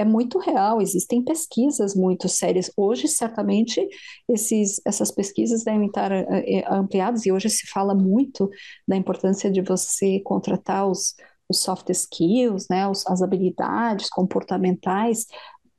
é muito real, existem pesquisas muito sérias. Hoje, certamente, esses, essas pesquisas devem estar é, ampliadas, e hoje se fala muito da importância de você contratar os, os soft skills, né, os, as habilidades comportamentais.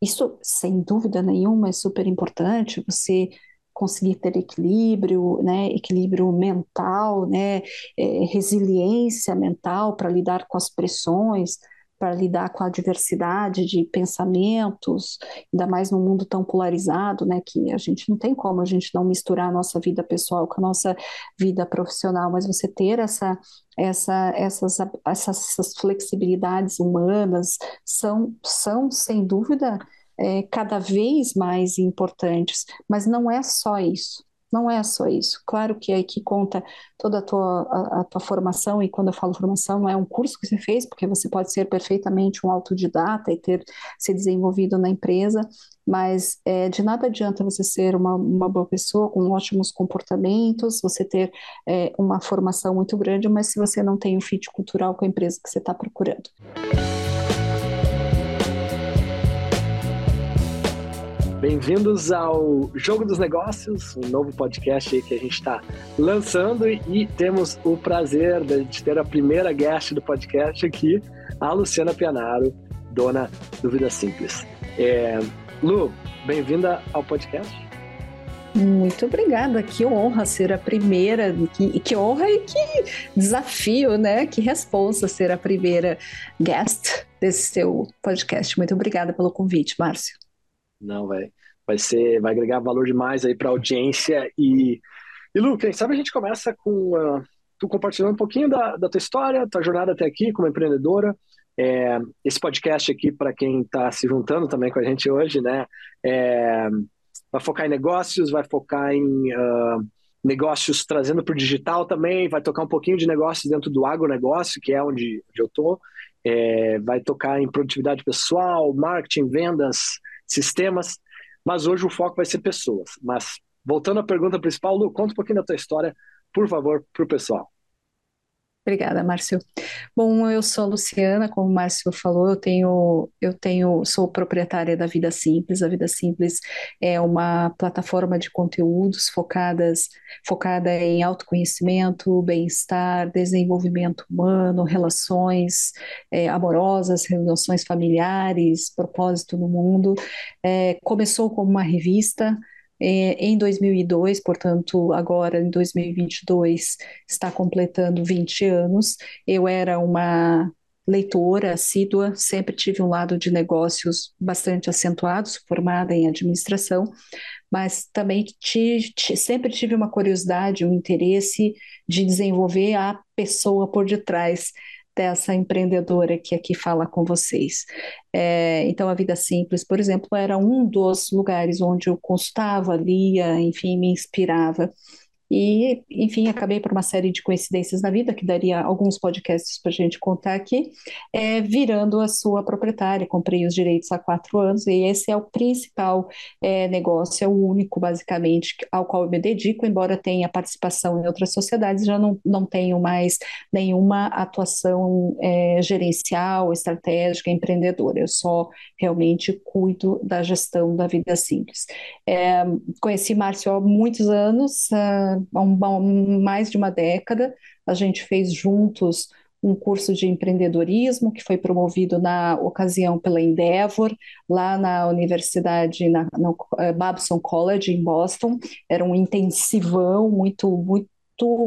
Isso, sem dúvida nenhuma, é super importante. Você conseguir ter equilíbrio, né, equilíbrio mental, né, é, resiliência mental para lidar com as pressões, para lidar com a diversidade de pensamentos, ainda mais num mundo tão polarizado, né, que a gente não tem como a gente não misturar a nossa vida pessoal com a nossa vida profissional, mas você ter essa, essa, essas, essas, flexibilidades humanas são, são sem dúvida é, cada vez mais importantes, mas não é só isso. Não é só isso. Claro que aí que conta toda a tua, a, a, tua formação, e quando eu falo formação, não é um curso que você fez, porque você pode ser perfeitamente um autodidata e ter se desenvolvido na empresa, mas é, de nada adianta você ser uma, uma boa pessoa, com ótimos comportamentos, você ter é, uma formação muito grande, mas se você não tem o fit cultural com a empresa que você está procurando. Bem-vindos ao Jogo dos Negócios, um novo podcast que a gente está lançando e temos o prazer de ter a primeira guest do podcast aqui, a Luciana Pianaro, dona do Vida Simples. É, Lu, bem-vinda ao podcast. Muito obrigada, que honra ser a primeira, que, que honra e que desafio, né? Que responsa ser a primeira guest desse seu podcast. Muito obrigada pelo convite, Márcio. Não, vai, vai ser, vai agregar valor demais aí para a audiência e e Lu, quem sabe a gente começa com uh, tu compartilhando um pouquinho da, da tua história, tua jornada até aqui como empreendedora. É, esse podcast aqui para quem está se juntando também com a gente hoje, né? É, vai focar em negócios, vai focar em uh, negócios trazendo para o digital também, vai tocar um pouquinho de negócios dentro do agronegócio, que é onde, onde eu estou. É, vai tocar em produtividade pessoal, marketing, vendas, sistemas, mas hoje o foco vai ser pessoas. Mas voltando à pergunta principal, Lu, conta um pouquinho da tua história, por favor, para o pessoal. Obrigada, Márcio. Bom, eu sou a Luciana, como o Márcio falou, eu tenho, eu tenho, sou proprietária da Vida Simples. A Vida Simples é uma plataforma de conteúdos focadas, focada em autoconhecimento, bem-estar, desenvolvimento humano, relações é, amorosas, relações familiares, propósito no mundo. É, começou como uma revista, em 2002, portanto, agora em 2022, está completando 20 anos. Eu era uma leitora assídua, sempre tive um lado de negócios bastante acentuado, formada em administração, mas também sempre tive uma curiosidade, um interesse de desenvolver a pessoa por detrás dessa empreendedora que aqui fala com vocês. É, então, a Vida Simples, por exemplo, era um dos lugares onde eu consultava, lia, enfim, me inspirava. E, enfim, acabei por uma série de coincidências na vida, que daria alguns podcasts para a gente contar aqui, é, virando a sua proprietária. Comprei os direitos há quatro anos e esse é o principal é, negócio, é o único, basicamente, ao qual eu me dedico, embora tenha participação em outras sociedades, já não, não tenho mais nenhuma atuação é, gerencial, estratégica, empreendedora. Eu só realmente cuido da gestão da vida simples. É, conheci Márcio há muitos anos, uh, há um, mais de uma década. A gente fez juntos um curso de empreendedorismo que foi promovido na ocasião pela Endeavor, lá na universidade, na, eh, Babson College, em Boston. Era um intensivão muito, muito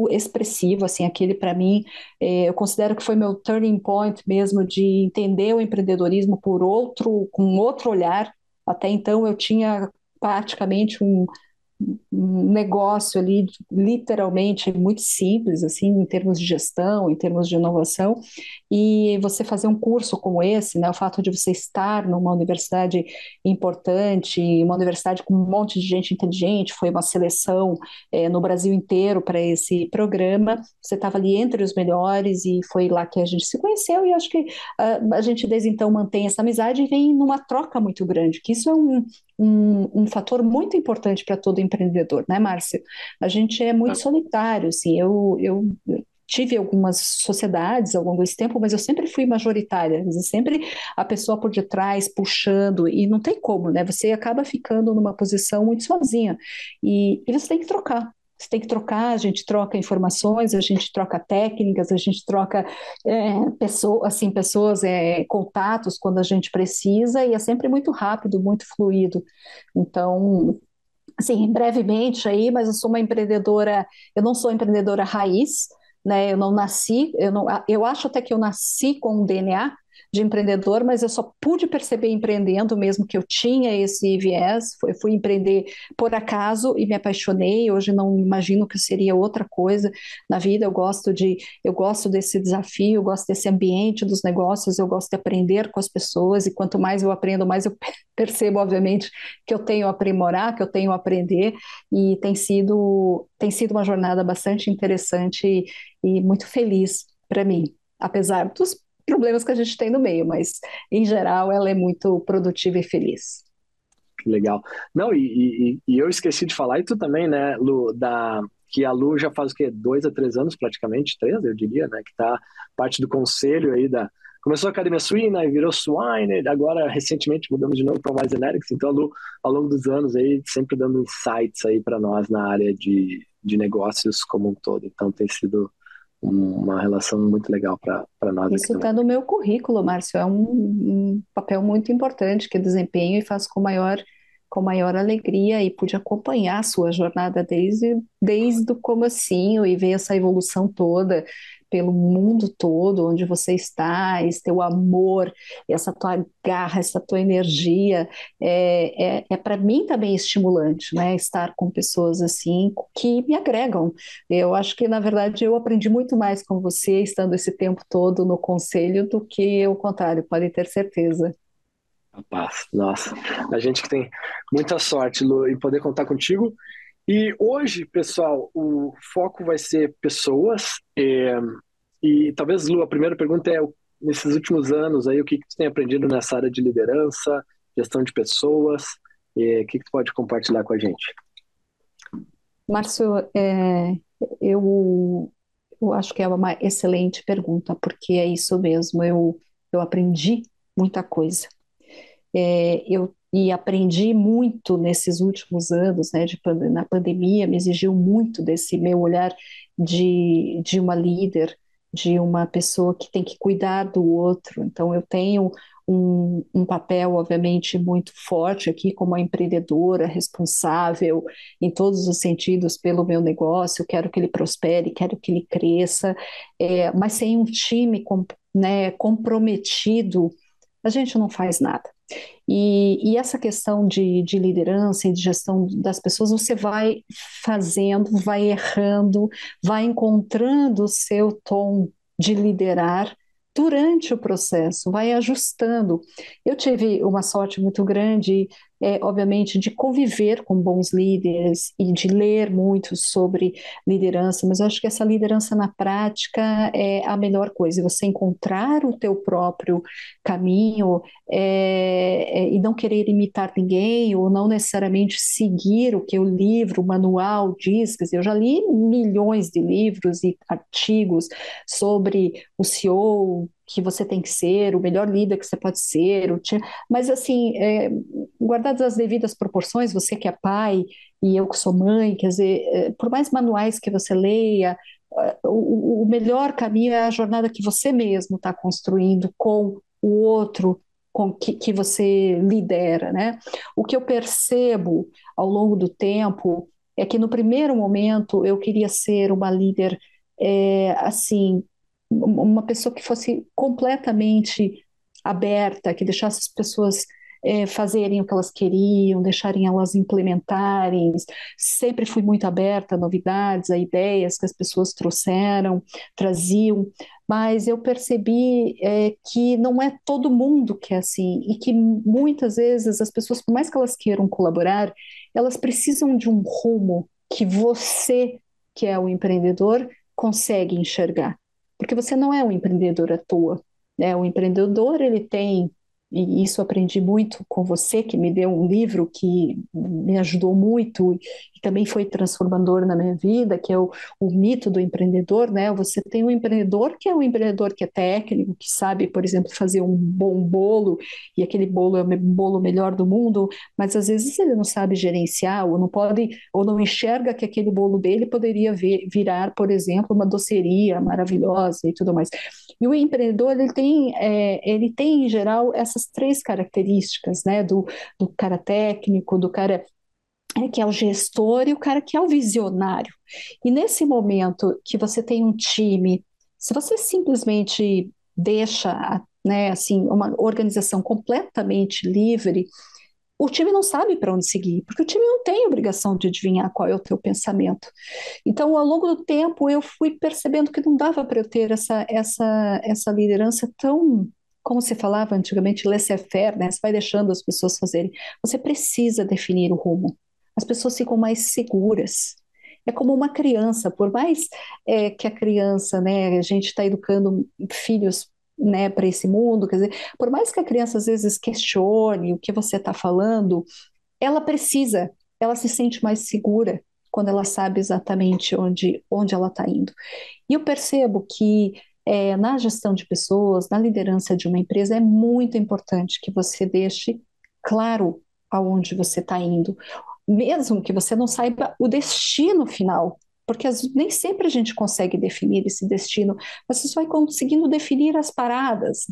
expressivo, assim, aquele para mim, eh, eu considero que foi meu turning point mesmo de entender o empreendedorismo por outro, com outro olhar. Até então eu tinha praticamente um, um negócio ali literalmente muito simples assim em termos de gestão, em termos de inovação, e você fazer um curso como esse, né, o fato de você estar numa universidade importante, uma universidade com um monte de gente inteligente, foi uma seleção é, no Brasil inteiro para esse programa, você estava ali entre os melhores e foi lá que a gente se conheceu e acho que uh, a gente desde então mantém essa amizade e vem numa troca muito grande, que isso é um, um, um fator muito importante para todo empreendedor, né, Márcio? A gente é muito solitário, assim, eu, eu tive algumas sociedades ao longo desse tempo, mas eu sempre fui majoritária, sempre a pessoa por detrás puxando, e não tem como, né? Você acaba ficando numa posição muito sozinha, e, e você tem que trocar. Você tem que trocar, a gente troca informações, a gente troca técnicas, a gente troca é, pessoa, assim, pessoas, é, contatos quando a gente precisa, e é sempre muito rápido, muito fluido. Então, assim, brevemente aí, mas eu sou uma empreendedora, eu não sou empreendedora raiz, né? Eu não nasci, eu, não, eu acho até que eu nasci com um DNA de empreendedor, mas eu só pude perceber empreendendo mesmo que eu tinha esse viés. Eu fui empreender por acaso e me apaixonei. Hoje não imagino que seria outra coisa na vida. Eu gosto de, eu gosto desse desafio, eu gosto desse ambiente dos negócios, eu gosto de aprender com as pessoas e quanto mais eu aprendo, mais eu percebo, obviamente, que eu tenho a aprimorar, que eu tenho a aprender e tem sido tem sido uma jornada bastante interessante e, e muito feliz para mim, apesar dos problemas que a gente tem no meio, mas em geral ela é muito produtiva e feliz. Que legal. Não, e, e, e eu esqueci de falar, e tu também, né, Lu, da, que a Lu já faz o quê? Dois a três anos, praticamente, três, eu diria, né? Que tá parte do conselho aí da. Começou a Academia Suína e virou Swine, agora recentemente mudamos de novo para mais Generics, então a Lu, ao longo dos anos aí, sempre dando insights aí para nós na área de, de negócios como um todo. Então tem sido uma relação muito legal para nós. Isso está no meu currículo, Márcio. É um, um, papel muito importante que desempenho e faço com maior, com maior alegria e pude acompanhar a sua jornada desde, desde o comecinho e ver essa evolução toda pelo mundo todo, onde você está, esse teu amor, essa tua garra, essa tua energia, é, é, é para mim também estimulante, né? Estar com pessoas assim que me agregam. Eu acho que, na verdade, eu aprendi muito mais com você estando esse tempo todo no conselho do que o contrário, pode ter certeza. Paz, nossa, a gente que tem muita sorte, Lu, em poder contar contigo. E hoje, pessoal, o foco vai ser pessoas. É, e talvez, Lu, a primeira pergunta é: nesses últimos anos, aí, o que, que tem aprendido nessa área de liderança, gestão de pessoas? E, o que, que tu pode compartilhar com a gente? Márcio, é, eu, eu acho que é uma excelente pergunta, porque é isso mesmo. Eu, eu aprendi muita coisa. É, eu e aprendi muito nesses últimos anos, né, de, na pandemia, me exigiu muito desse meu olhar de, de uma líder, de uma pessoa que tem que cuidar do outro. Então, eu tenho um, um, papel, obviamente, muito forte aqui como empreendedora, responsável em todos os sentidos pelo meu negócio. Quero que ele prospere, quero que ele cresça, é, mas sem um time com, né, comprometido, a gente não faz nada. E, e, essa questão de, de, liderança e de gestão das pessoas, você vai fazendo, vai errando, vai encontrando o seu tom de liderar durante o processo, vai ajustando. Eu tive uma sorte muito grande é, obviamente, de conviver com bons líderes e de ler muito sobre liderança, mas eu acho que essa liderança na prática é a melhor coisa, você encontrar o teu próprio caminho é, é, e não querer imitar ninguém ou não necessariamente seguir o que o livro, o manual diz, quer dizer, eu já li milhões de livros e artigos sobre o CEO, que você tem que ser, o melhor líder que você pode ser, o mas assim, é, guardadas as devidas proporções, você que é pai e eu que sou mãe, quer dizer, é, por mais manuais que você leia, é, o, o melhor caminho é a jornada que você mesmo está construindo com o outro com que, que você lidera, né? O que eu percebo ao longo do tempo é que no primeiro momento eu queria ser uma líder é, assim uma pessoa que fosse completamente aberta, que deixasse as pessoas é, fazerem o que elas queriam, deixarem elas implementarem. Sempre fui muito aberta a novidades, a ideias que as pessoas trouxeram, traziam, mas eu percebi é, que não é todo mundo que é assim e que muitas vezes as pessoas, por mais que elas queiram colaborar, elas precisam de um rumo que você, que é o empreendedor, consegue enxergar porque você não é um empreendedor à toa. Né? O empreendedor ele tem e isso aprendi muito com você, que me deu um livro que me ajudou muito também foi transformador na minha vida, que é o, o mito do empreendedor, né? Você tem um empreendedor que é um empreendedor que é técnico, que sabe, por exemplo, fazer um bom bolo, e aquele bolo é o bolo melhor do mundo, mas às vezes ele não sabe gerenciar, ou não pode, ou não enxerga que aquele bolo dele poderia vir, virar, por exemplo, uma doceria maravilhosa e tudo mais. E o empreendedor, ele tem, é, ele tem, em geral, essas três características, né? Do, do cara técnico, do cara que é o gestor e o cara que é o visionário. E nesse momento que você tem um time, se você simplesmente deixa, né, assim, uma organização completamente livre, o time não sabe para onde seguir, porque o time não tem obrigação de adivinhar qual é o teu pensamento. Então, ao longo do tempo, eu fui percebendo que não dava para eu ter essa, essa, essa liderança tão, como se falava antigamente, laissez-faire, né? Você vai deixando as pessoas fazerem. Você precisa definir o rumo as pessoas ficam mais seguras. É como uma criança, por mais é, que a criança, né, a gente está educando filhos né, para esse mundo, quer dizer, por mais que a criança às vezes questione o que você está falando, ela precisa, ela se sente mais segura quando ela sabe exatamente onde, onde ela está indo. E eu percebo que é, na gestão de pessoas, na liderança de uma empresa, é muito importante que você deixe claro aonde você está indo mesmo que você não saiba o destino final, porque as, nem sempre a gente consegue definir esse destino, mas você vai conseguindo definir as paradas,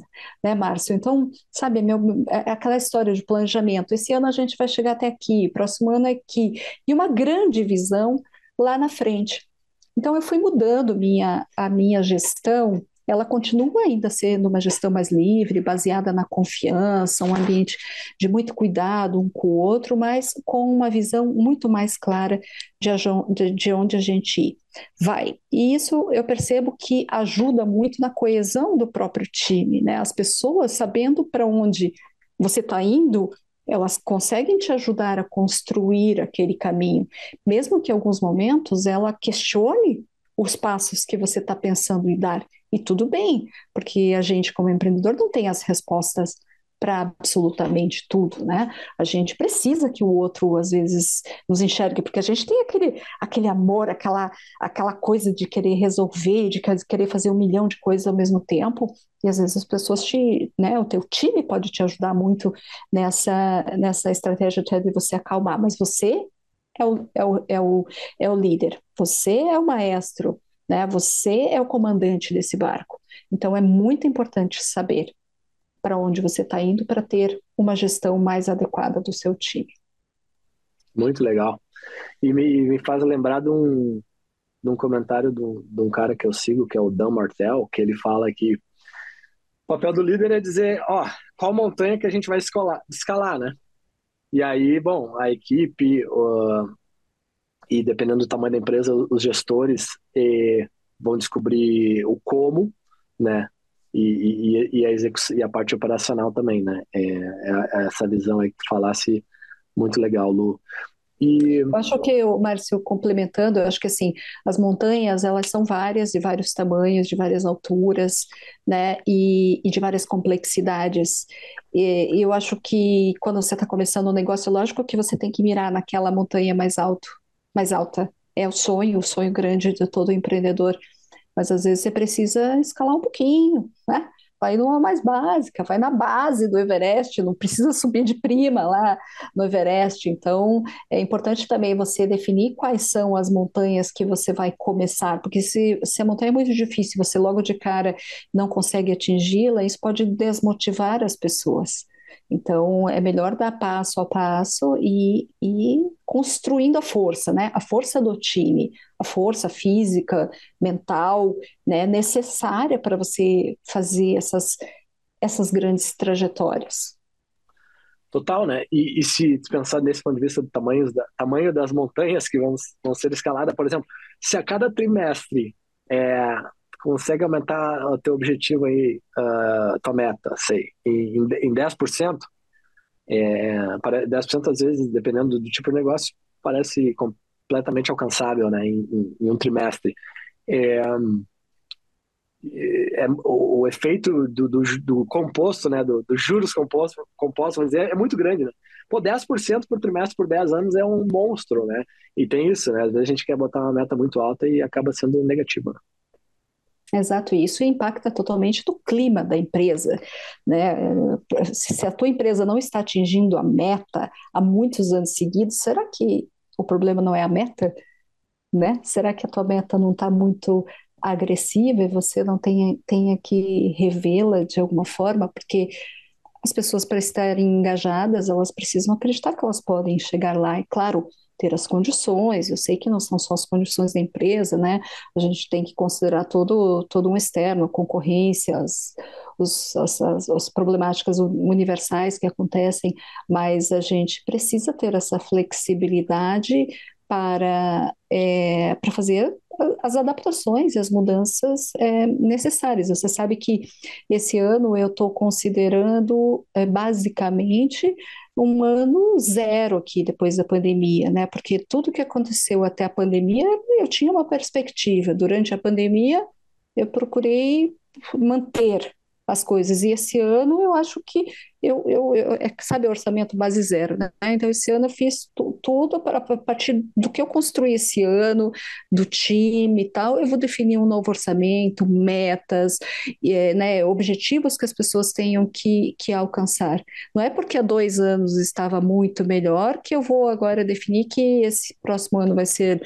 né, Márcio? Então, sabe, meu, é, é aquela história de planejamento. Esse ano a gente vai chegar até aqui, próximo ano é aqui, e uma grande visão lá na frente. Então, eu fui mudando minha, a minha gestão ela continua ainda sendo uma gestão mais livre, baseada na confiança, um ambiente de muito cuidado um com o outro, mas com uma visão muito mais clara de, de onde a gente vai. E isso eu percebo que ajuda muito na coesão do próprio time, né? As pessoas sabendo para onde você está indo, elas conseguem te ajudar a construir aquele caminho, mesmo que em alguns momentos ela questione os passos que você está pensando em dar. E tudo bem, porque a gente, como empreendedor, não tem as respostas para absolutamente tudo, né? A gente precisa que o outro às vezes nos enxergue, porque a gente tem aquele, aquele amor, aquela, aquela coisa de querer resolver, de querer fazer um milhão de coisas ao mesmo tempo, e às vezes as pessoas te, né, o teu time pode te ajudar muito nessa, nessa estratégia de você acalmar, mas você é o, é o, é o, é o líder, você é o maestro, né? Você é o comandante desse barco. Então é muito importante saber para onde você está indo para ter uma gestão mais adequada do seu time. Muito legal. E me, me faz lembrar de um, de um comentário de um, de um cara que eu sigo, que é o Dan Martel, que ele fala que o papel do líder é dizer, ó, qual montanha que a gente vai escalar né? E aí, bom, a equipe, uh, e dependendo do tamanho da empresa, os gestores eh, vão descobrir o como, né? E, e, e, a, e a parte operacional também, né? É, é essa visão aí que tu falasse, muito legal, Lu. E... Eu acho que, Márcio, complementando, eu acho que assim, as montanhas, elas são várias, de vários tamanhos, de várias alturas, né, e, e de várias complexidades. E, eu acho que quando você está começando um negócio, lógico que você tem que mirar naquela montanha mais alto, mais alta. É o sonho, o sonho grande de todo empreendedor. Mas às vezes você precisa escalar um pouquinho, né? Vai numa mais básica, vai na base do Everest, não precisa subir de prima lá no Everest. Então, é importante também você definir quais são as montanhas que você vai começar, porque se, se a montanha é muito difícil, você logo de cara não consegue atingi-la, isso pode desmotivar as pessoas. Então, é melhor dar passo a passo e, e construindo a força, né? A força do time, a força física, mental, né? Necessária para você fazer essas, essas grandes trajetórias. Total, né? E, e, se pensar nesse ponto de vista do tamanho, da, tamanho das montanhas que vão, vão ser escaladas, por exemplo, se a cada trimestre é, consegue aumentar o teu objetivo aí, uh, tua meta, sei, em, em 10%, é, 10% às vezes, dependendo do tipo de negócio, parece completamente alcançável, né, em, em um trimestre. É, é, o, o, efeito do, do, do composto, né, dos do juros compostos, composto, é muito grande, né? Pô, 10% por trimestre por 10 anos é um monstro, né? E tem isso, né? Às vezes a gente quer botar uma meta muito alta e acaba sendo negativa. Exato, e isso impacta totalmente do clima da empresa, né? Se a tua empresa não está atingindo a meta há muitos anos seguidos, será que o problema não é a meta? Né? Será que a tua meta não está muito agressiva e você não tenha, tenha que revê-la de alguma forma? Porque as pessoas, para estarem engajadas, elas precisam acreditar que elas podem chegar lá. E, claro, ter as condições, eu sei que não são só as condições da empresa, né? A gente tem que considerar todo, todo um externo, a concorrência, as, os, as, as, as problemáticas universais que acontecem, mas a gente precisa ter essa flexibilidade para, é, para fazer as adaptações e as mudanças é, necessárias. Você sabe que esse ano eu estou considerando é, basicamente um ano zero aqui depois da pandemia, né? Porque tudo que aconteceu até a pandemia, eu tinha uma perspectiva. Durante a pandemia, eu procurei manter as coisas. E esse ano eu acho que eu, eu, eu é, sabe, orçamento base zero, né? Então esse ano eu fiz tudo para a partir do que eu construí esse ano, do time e tal, eu vou definir um novo orçamento, metas, é, né, objetivos que as pessoas tenham que, que alcançar. Não é porque há dois anos estava muito melhor que eu vou agora definir que esse próximo ano vai ser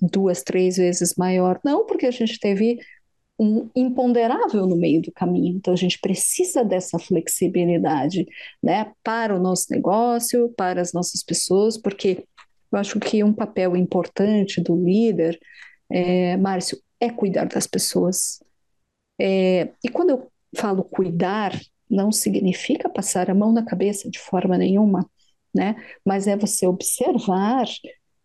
duas, três vezes maior. Não, porque a gente teve um imponderável no meio do caminho. Então, a gente precisa dessa flexibilidade, né, para o nosso negócio, para as nossas pessoas, porque eu acho que um papel importante do líder, é, Márcio, é cuidar das pessoas. É, e quando eu falo cuidar, não significa passar a mão na cabeça de forma nenhuma, né? Mas é você observar,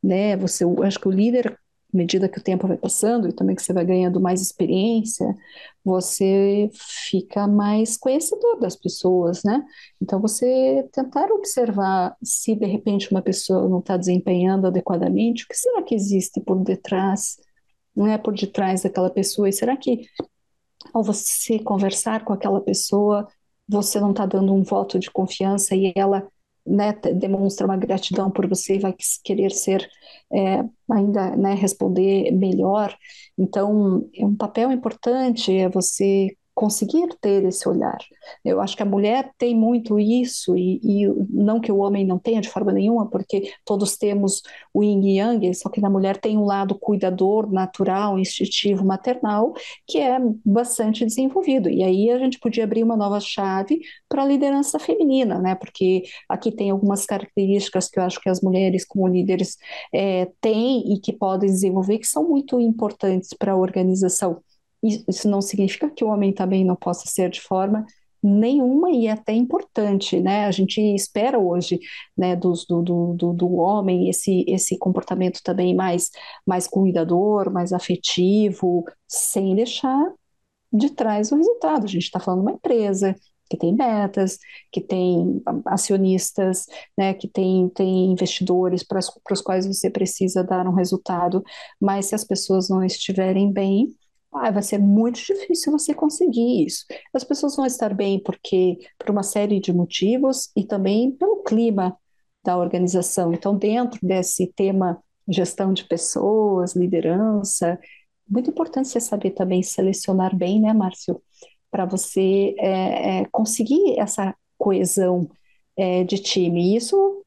né? Você, acho que o líder medida que o tempo vai passando e também que você vai ganhando mais experiência, você fica mais conhecedor das pessoas, né? Então, você tentar observar se de repente uma pessoa não está desempenhando adequadamente, o que será que existe por detrás, não é por detrás daquela pessoa? E será que ao você conversar com aquela pessoa, você não está dando um voto de confiança e ela né, demonstra uma gratidão por você e vai querer ser é, ainda né, responder melhor. Então, é um papel importante é você conseguir ter esse olhar. Eu acho que a mulher tem muito isso, e, e, não que o homem não tenha de forma nenhuma, porque todos temos o yin e yang, só que na mulher tem um lado cuidador, natural, instintivo, maternal, que é bastante desenvolvido. E aí a gente podia abrir uma nova chave para a liderança feminina, né? Porque aqui tem algumas características que eu acho que as mulheres, como líderes, é, têm e que podem desenvolver, que são muito importantes para a organização. Isso não significa que o homem também não possa ser de forma nenhuma e é até importante, né? A gente espera hoje, né, do, do, do, do homem esse, esse comportamento também mais, mais cuidador, mais afetivo, sem deixar de trás o resultado. A gente está falando de uma empresa que tem metas, que tem acionistas, né, que tem, tem investidores para os quais você precisa dar um resultado, mas se as pessoas não estiverem bem, ah, vai ser muito difícil você conseguir isso. As pessoas vão estar bem porque por uma série de motivos e também pelo clima da organização. Então, dentro desse tema gestão de pessoas, liderança, muito importante você saber também selecionar bem, né, Márcio, para você é, é, conseguir essa coesão é, de time. Isso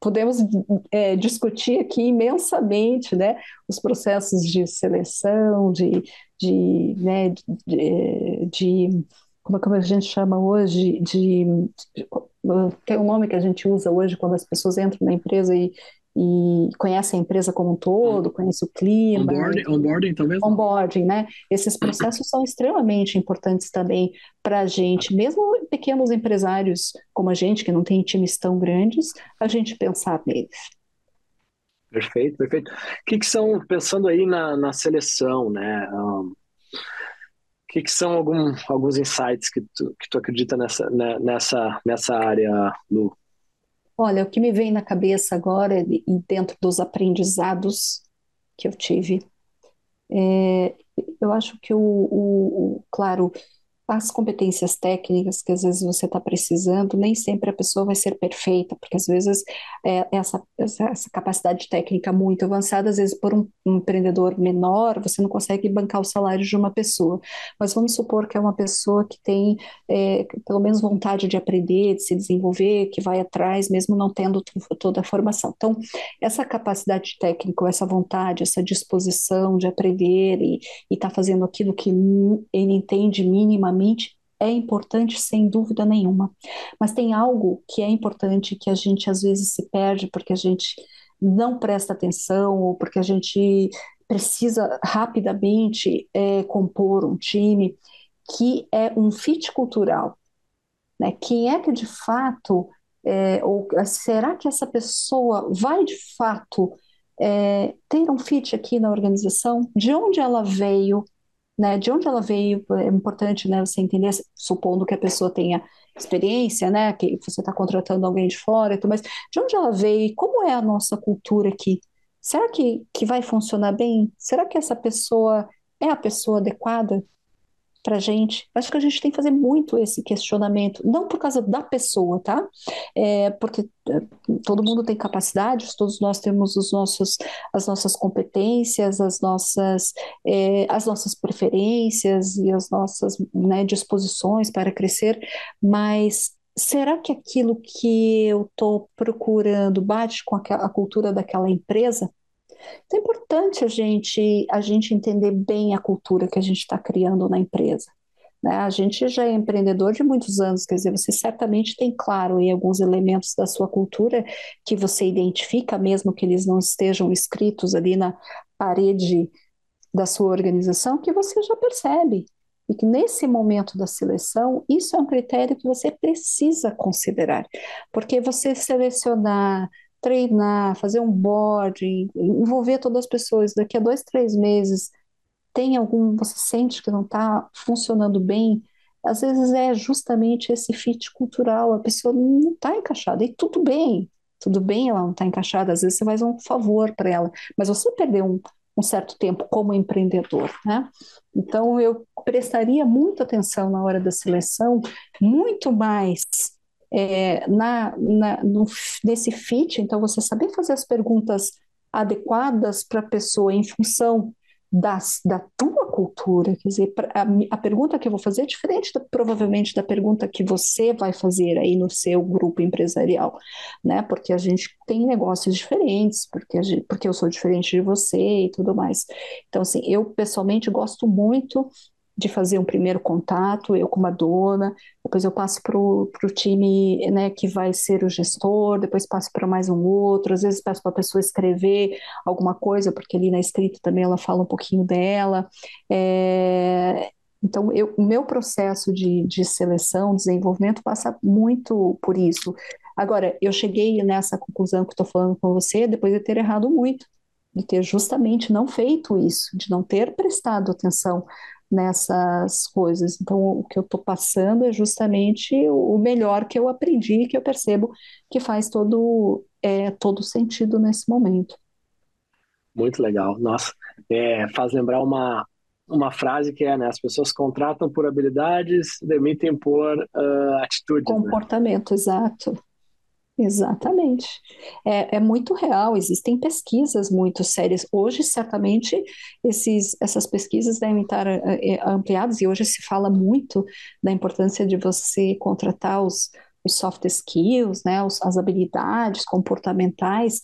podemos é, discutir aqui imensamente, né, os processos de seleção, de, de, né, de, de como, como a gente chama hoje, de, de, tem um nome que a gente usa hoje quando as pessoas entram na empresa e, e conhece a empresa como um todo, conhece o clima. Onboarding, onboarding talvez? Onboarding, né? Esses processos são extremamente importantes também para a gente, mesmo pequenos empresários como a gente, que não tem times tão grandes, a gente pensar neles. Perfeito, perfeito. O que, que são, pensando aí na, na seleção, né? Um, o que, que são algum, alguns insights que tu, que tu acredita nessa, né, nessa, nessa área, Lu? Olha, o que me vem na cabeça agora, e dentro dos aprendizados que eu tive, É, eu acho que o, o, o claro, as competências técnicas que às vezes você está precisando, nem sempre a pessoa vai ser perfeita, porque às vezes é, essa, essa, capacidade técnica muito avançada, às vezes por um, um, empreendedor menor, você não consegue bancar o salário de uma pessoa. Mas vamos supor que é uma pessoa que tem é, pelo menos vontade de aprender, de se desenvolver, que vai atrás, mesmo não tendo toda a formação. Então, essa capacidade técnica, essa vontade, essa disposição de aprender e estar tá fazendo aquilo que ele entende minimamente, é importante sem dúvida nenhuma. Mas tem algo que é importante que a gente às vezes se perde porque a gente não presta atenção ou porque a gente precisa rapidamente é, compor um time, que é um fit cultural. Né? Quem é que de fato, é, ou será que essa pessoa vai de fato é, ter um fit aqui na organização? De onde ela veio? Né, de onde ela veio, é importante, né, você entender, supondo que a pessoa tenha experiência, né, que você está contratando alguém de fora, mas de onde ela veio, como é a nossa cultura aqui? Será que, que vai funcionar bem? Será que essa pessoa é a pessoa adequada para a gente. Acho que a gente tem que fazer muito esse questionamento, não por causa da pessoa, tá? É, porque é, todo mundo tem capacidades, todos nós temos os nossos, as nossas competências, as nossas, é, as nossas preferências e as nossas né, disposições para crescer, mas será que aquilo que eu estou procurando bate com a, a cultura daquela empresa? Então é importante a gente, a gente entender bem a cultura que a gente está criando na empresa. Né? A gente já é empreendedor de muitos anos, quer dizer, você certamente tem claro em alguns elementos da sua cultura que você identifica, mesmo que eles não estejam escritos ali na parede da sua organização, que você já percebe. E que nesse momento da seleção, isso é um critério que você precisa considerar. Porque você selecionar treinar, fazer um board, envolver todas as pessoas. Daqui a dois, três meses, tem algum, você sente que não está funcionando bem, às vezes é justamente esse fit cultural, a pessoa não está encaixada, e tudo bem, tudo bem ela não está encaixada, às vezes você faz um favor para ela, mas você perdeu um, um certo tempo como empreendedor, né? Então eu prestaria muita atenção na hora da seleção, muito mais é, na, na, no, nesse fit, então você saber fazer as perguntas adequadas para a pessoa em função das, da tua cultura, quer dizer, a, a, pergunta que eu vou fazer é diferente da, provavelmente da pergunta que você vai fazer aí no seu grupo empresarial, né? Porque a gente tem negócios diferentes, porque, gente, porque eu sou diferente de você e tudo mais. Então, assim, eu pessoalmente gosto muito de fazer um primeiro contato, eu como a dona, depois eu passo para o time né, que vai ser o gestor, depois passo para mais um outro, às vezes peço para a pessoa escrever alguma coisa, porque ali na escrita também ela fala um pouquinho dela. É, então, eu, o meu processo de, de seleção, desenvolvimento, passa muito por isso. Agora, eu cheguei nessa conclusão que estou falando com você depois de ter errado muito, de ter justamente não feito isso, de não ter prestado atenção nessas coisas. Então, o que eu estou passando é justamente o melhor que eu aprendi, que eu percebo que faz todo, é, todo sentido nesse momento. Muito legal. Nossa, é, faz lembrar uma, uma frase que é, né? As pessoas contratam por habilidades, demitem por uh, atitudes. Né? Comportamento, né? exato. Exatamente. É, é, muito real, existem pesquisas muito sérias. Hoje, certamente, esses, essas pesquisas devem estar é, ampliadas, e hoje se fala muito da importância de você contratar os, os soft skills, né, os, as habilidades comportamentais.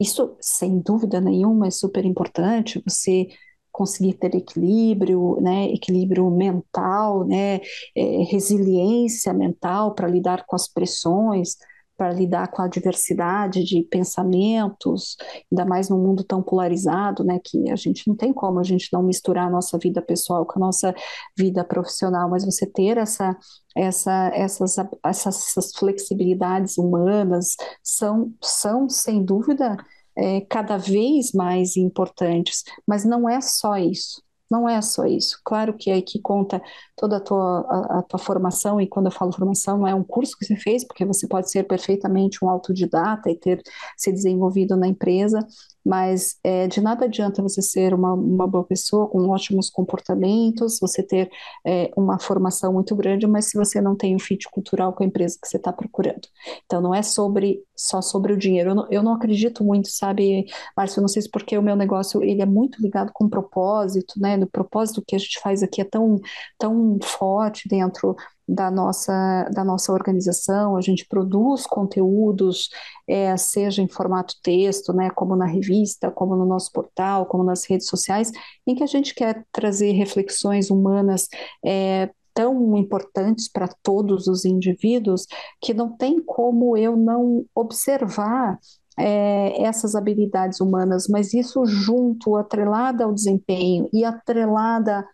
Isso, sem dúvida nenhuma, é super importante. Você conseguir ter equilíbrio, né, equilíbrio mental, né, é, resiliência mental para lidar com as pressões para lidar com a diversidade de pensamentos, ainda mais num mundo tão polarizado, né, que a gente não tem como a gente não misturar a nossa vida pessoal com a nossa vida profissional, mas você ter essa, essa, essas, essas, flexibilidades humanas são, são sem dúvida, é, cada vez mais importantes, mas não é só isso. Não é só isso. Claro que aí que conta toda a tua, a, a, tua formação, e quando eu falo formação, não é um curso que você fez, porque você pode ser perfeitamente um autodidata e ter se desenvolvido na empresa, mas é, de nada adianta você ser uma, uma boa pessoa com ótimos comportamentos, você ter é, uma formação muito grande, mas se você não tem um fit cultural com a empresa que você está procurando. Então, não é sobre só sobre o dinheiro. Eu não, eu não acredito muito, sabe, Márcio, eu não sei se porque o meu negócio ele é muito ligado com propósito, né? No propósito que a gente faz aqui é tão, tão forte dentro da nossa, da nossa organização, a gente produz conteúdos, é, seja em formato texto, né, como na revista, como no nosso portal, como nas redes sociais, em que a gente quer trazer reflexões humanas é, tão importantes para todos os indivíduos que não tem como eu não observar é, essas habilidades humanas, mas isso junto, atrelada ao desempenho e atrelada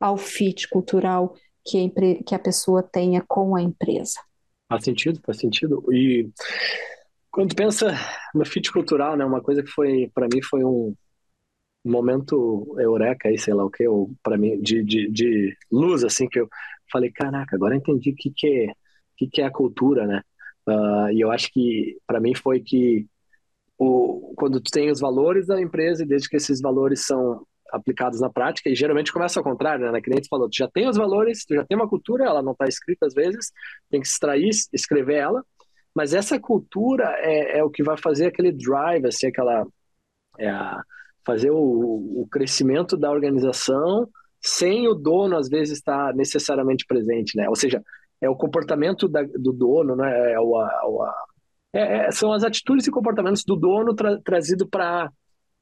ao fit cultural que a, que a pessoa tenha com a empresa. Faz sentido, faz sentido. E quando pensa no fit cultural, né, uma coisa que foi para mim foi um momento eureka aí, sei lá o que, para mim de, de, de, luz assim que eu falei, caraca, agora entendi o que que é, que que é a cultura, né? Uh, e eu acho que para mim foi que o, quando tu tem os valores da empresa e desde que esses valores são aplicados na prática, e geralmente começa ao contrário, né? Que nem tu falou, tu já tem os valores, tu já tem uma cultura, ela não está escrita às vezes, tem que extrair, escrever ela, mas essa cultura é, é o que vai fazer aquele drive, assim, aquela. É a, fazer o, o crescimento da organização sem o dono, às vezes, estar necessariamente presente, né? Ou seja, é o comportamento da, do dono, né? É, o, a, o, a, é, é são as atitudes e comportamentos do dono tra, trazido para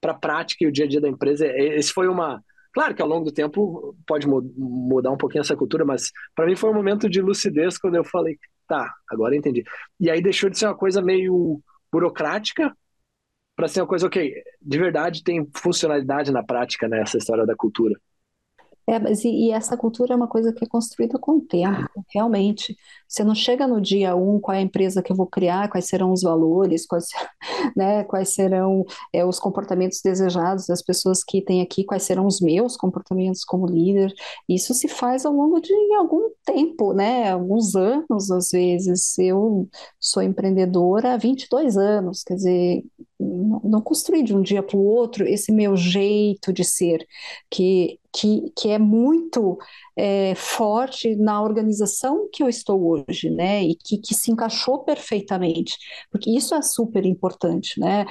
para a prática e o dia a dia da empresa. Esse foi uma. Claro que ao longo do tempo pode mudar um pouquinho essa cultura, mas para mim foi um momento de lucidez quando eu falei, tá, agora entendi. E aí deixou de ser uma coisa meio burocrática para ser uma coisa, ok, de verdade tem funcionalidade na prática nessa né, história da cultura. É, mas e, e, essa cultura é uma coisa que é construída com o tempo, realmente. Você não chega no dia um, qual é a empresa que eu vou criar, quais serão os valores, quais, né, quais serão é, os comportamentos desejados das pessoas que têm aqui, quais serão os meus comportamentos como líder. Isso se faz ao longo de algum tempo, né, alguns anos, às vezes. Eu sou empreendedora há 22 anos, quer dizer, não, não construí de um dia para o outro esse meu jeito de ser, que que, que é muito é, forte na organização que eu estou hoje, né? E que, que se encaixou perfeitamente, porque isso é super importante, né?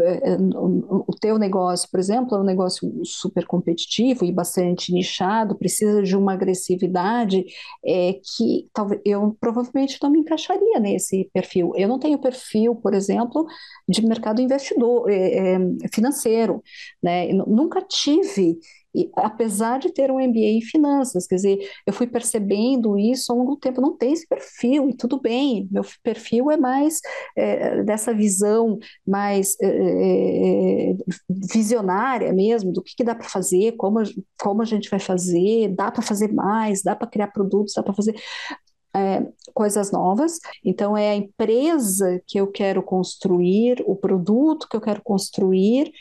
É, o teu negócio, por exemplo, é um negócio super competitivo e bastante nichado, precisa de uma agressividade é, que talvez eu provavelmente não me encaixaria nesse perfil. Eu não tenho perfil, por exemplo, de mercado investidor é, é financeiro, né? Nunca tive e, apesar de ter um MBA em finanças, quer dizer, eu fui percebendo isso ao longo do tempo, não tem esse perfil, e tudo bem, meu perfil é mais é, dessa visão mais é, é visionária mesmo, do que, que dá para fazer, como, como a gente vai fazer, dá para fazer mais, dá para criar produtos, dá para fazer é, coisas novas. Então, é a empresa que eu quero construir, o produto que eu quero construir,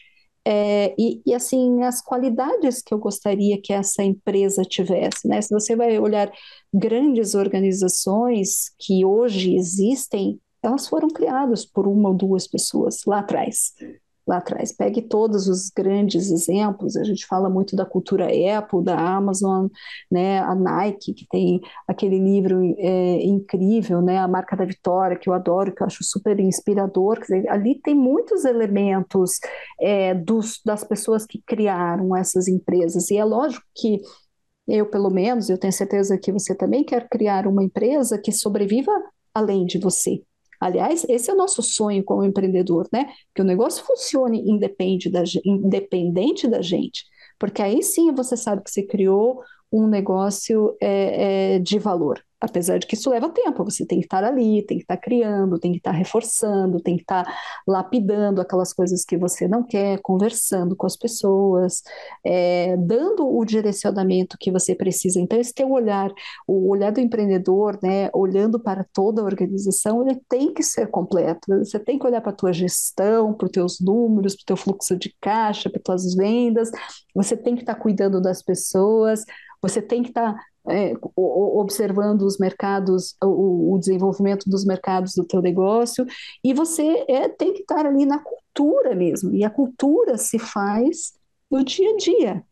é, e, e, assim, as qualidades que eu gostaria que essa empresa tivesse, né? Se você vai olhar grandes organizações que hoje existem, elas foram criadas por uma ou duas pessoas lá atrás lá atrás. Pegue todos os grandes exemplos, a gente fala muito da cultura Apple, da Amazon, né, a Nike, que tem aquele livro é, incrível, né, a marca da vitória, que eu adoro, que eu acho super inspirador, dizer, ali tem muitos elementos é, dos, das pessoas que criaram essas empresas, e é lógico que eu, pelo menos, eu tenho certeza que você também quer criar uma empresa que sobreviva além de você, Aliás, esse é o nosso sonho como empreendedor, né? Que o negócio funcione independente da, independente da gente, porque aí sim você sabe que você criou um negócio é, é, de valor. Apesar de que isso leva tempo, você tem que estar ali, tem que estar criando, tem que estar reforçando, tem que estar lapidando aquelas coisas que você não quer, conversando com as pessoas, é, dando o direcionamento que você precisa. Então, esse teu olhar, o olhar do empreendedor, né, olhando para toda a organização, ele tem que ser completo. Você tem que olhar para a tua gestão, para os teus números, para o teu fluxo de caixa, para as tuas vendas, você tem que estar cuidando das pessoas, você tem que estar é, observando os mercados, o, o, desenvolvimento dos mercados do teu negócio, e você é, tem que estar ali na cultura mesmo, e a cultura se faz no dia a dia,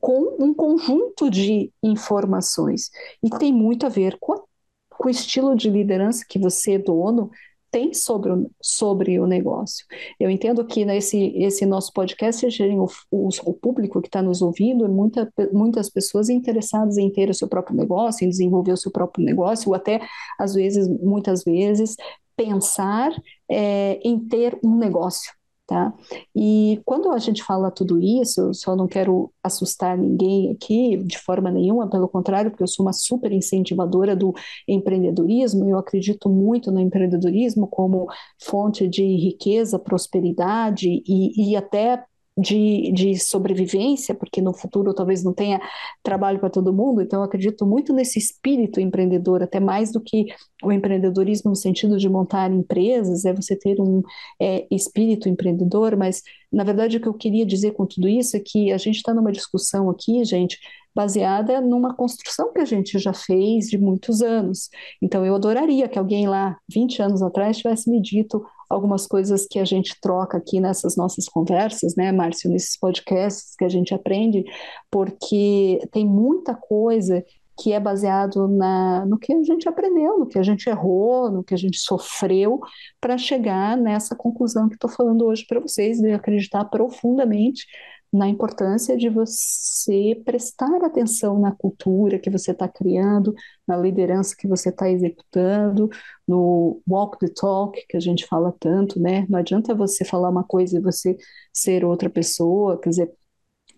com um conjunto de informações, e tem muito a ver com, com o estilo de liderança que você, dono, tem sobre o, sobre o negócio. Eu entendo que nesse esse nosso podcast, o, o, o público que está nos ouvindo, muita, muitas pessoas interessadas em ter o seu próprio negócio, em desenvolver o seu próprio negócio, ou até, às vezes, muitas vezes, pensar é, em ter um negócio. Tá? E quando a gente fala tudo isso, só não quero assustar ninguém aqui de forma nenhuma, pelo contrário, porque eu sou uma super incentivadora do empreendedorismo, eu acredito muito no empreendedorismo como fonte de riqueza, prosperidade e, e até de, de sobrevivência, porque no futuro talvez não tenha trabalho para todo mundo, então eu acredito muito nesse espírito empreendedor, até mais do que o empreendedorismo no sentido de montar empresas, é você ter um é, espírito empreendedor, mas na verdade o que eu queria dizer com tudo isso é que a gente está numa discussão aqui, gente, baseada numa construção que a gente já fez de muitos anos. Então eu adoraria que alguém lá, 20 anos atrás, tivesse me dito algumas coisas que a gente troca aqui nessas nossas conversas, né, Márcio, nesses podcasts que a gente aprende, porque tem muita coisa que é baseado na, no que a gente aprendeu, no que a gente errou, no que a gente sofreu, para chegar nessa conclusão que estou falando hoje para vocês, de acreditar profundamente na importância de você prestar atenção na cultura que você está criando, na liderança que você está executando, no walk the talk que a gente fala tanto, né? Não adianta você falar uma coisa e você ser outra pessoa, quer dizer,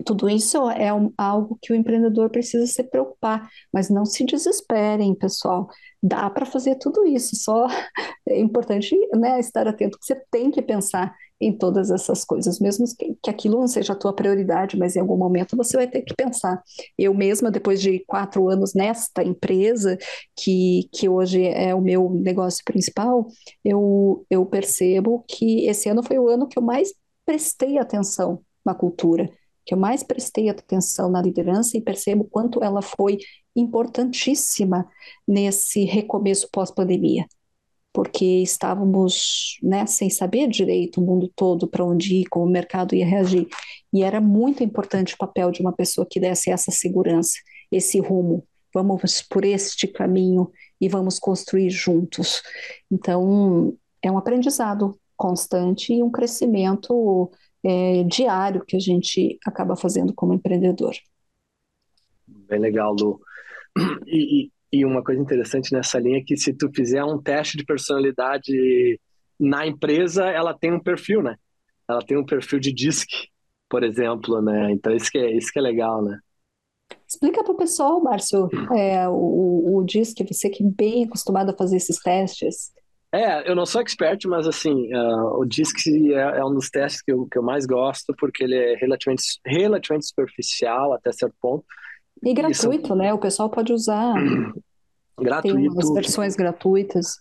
tudo isso é um, algo que o empreendedor precisa se preocupar, mas não se desesperem, pessoal. Dá para fazer tudo isso, só é importante né, estar atento que você tem que pensar em todas essas coisas, mesmo que, que aquilo não seja a tua prioridade, mas em algum momento você vai ter que pensar. Eu mesma, depois de quatro anos nesta empresa, que, que hoje é o meu negócio principal, eu, eu percebo que esse ano foi o ano que eu mais prestei atenção na cultura, que eu mais prestei atenção na liderança e percebo quanto ela foi importantíssima nesse recomeço pós-pandemia porque estávamos né, sem saber direito o mundo todo para onde ir, como o mercado ia reagir. E era muito importante o papel de uma pessoa que desse essa segurança, esse rumo. Vamos por este caminho e vamos construir juntos. Então, é um aprendizado constante e um crescimento é, diário que a gente acaba fazendo como empreendedor. Bem legal, Lu. E, e uma coisa interessante nessa linha é que se tu fizer um teste de personalidade na empresa, ela tem um perfil, né? Ela tem um perfil de DISC, por exemplo, né? Então isso que é, isso que é legal, né? Explica para o pessoal, Márcio, é, o, o DISC, você que é bem acostumado a fazer esses testes. É, eu não sou expert, mas assim, uh, o DISC é, é, um dos testes que eu, que eu mais gosto, porque ele é relativamente, relativamente superficial até certo ponto. E gratuito, né? O pessoal pode usar. Gratuito. Tem umas versões gratuitas.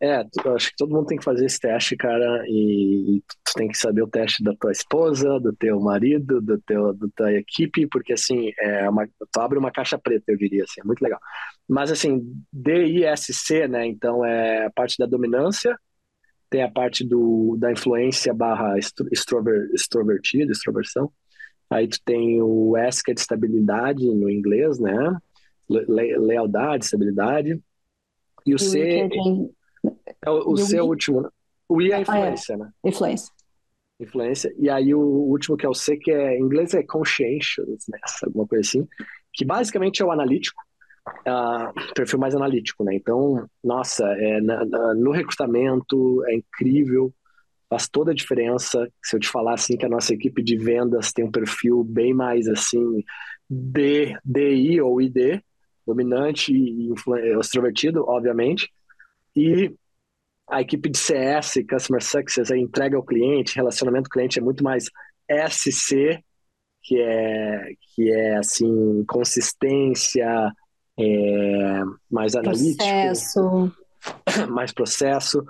É, acho que todo mundo tem que fazer esse teste, cara, e, e tu tem que saber o teste da tua esposa, do teu marido, do teu, da tua equipe, porque assim, é uma, tu abre uma caixa preta, eu diria assim, é muito legal. Mas assim, DISC, né, então é a parte da dominância, tem a parte do, da influência barra extrover, extrovertida, extroversão, Aí tu tem o S, que é de estabilidade no inglês, né? Le lealdade, estabilidade. E o, C. É, é o, o C é o último, né? O I é a influência, ah, é. né? Influência. Influência. E aí o último, que é o C, que é em inglês é conscientious, né? alguma coisa assim, que basicamente é o analítico, uh, perfil mais analítico, né? Então, nossa, é, na, na, no recrutamento é incrível faz toda a diferença. Se eu te falar assim que a nossa equipe de vendas tem um perfil bem mais assim D, DI ou ID, dominante e extrovertido, obviamente, e a equipe de CS, Customer Success, entrega ao cliente, relacionamento cliente é muito mais SC, que é que é assim consistência, é, mais analítico, processo. mais processo.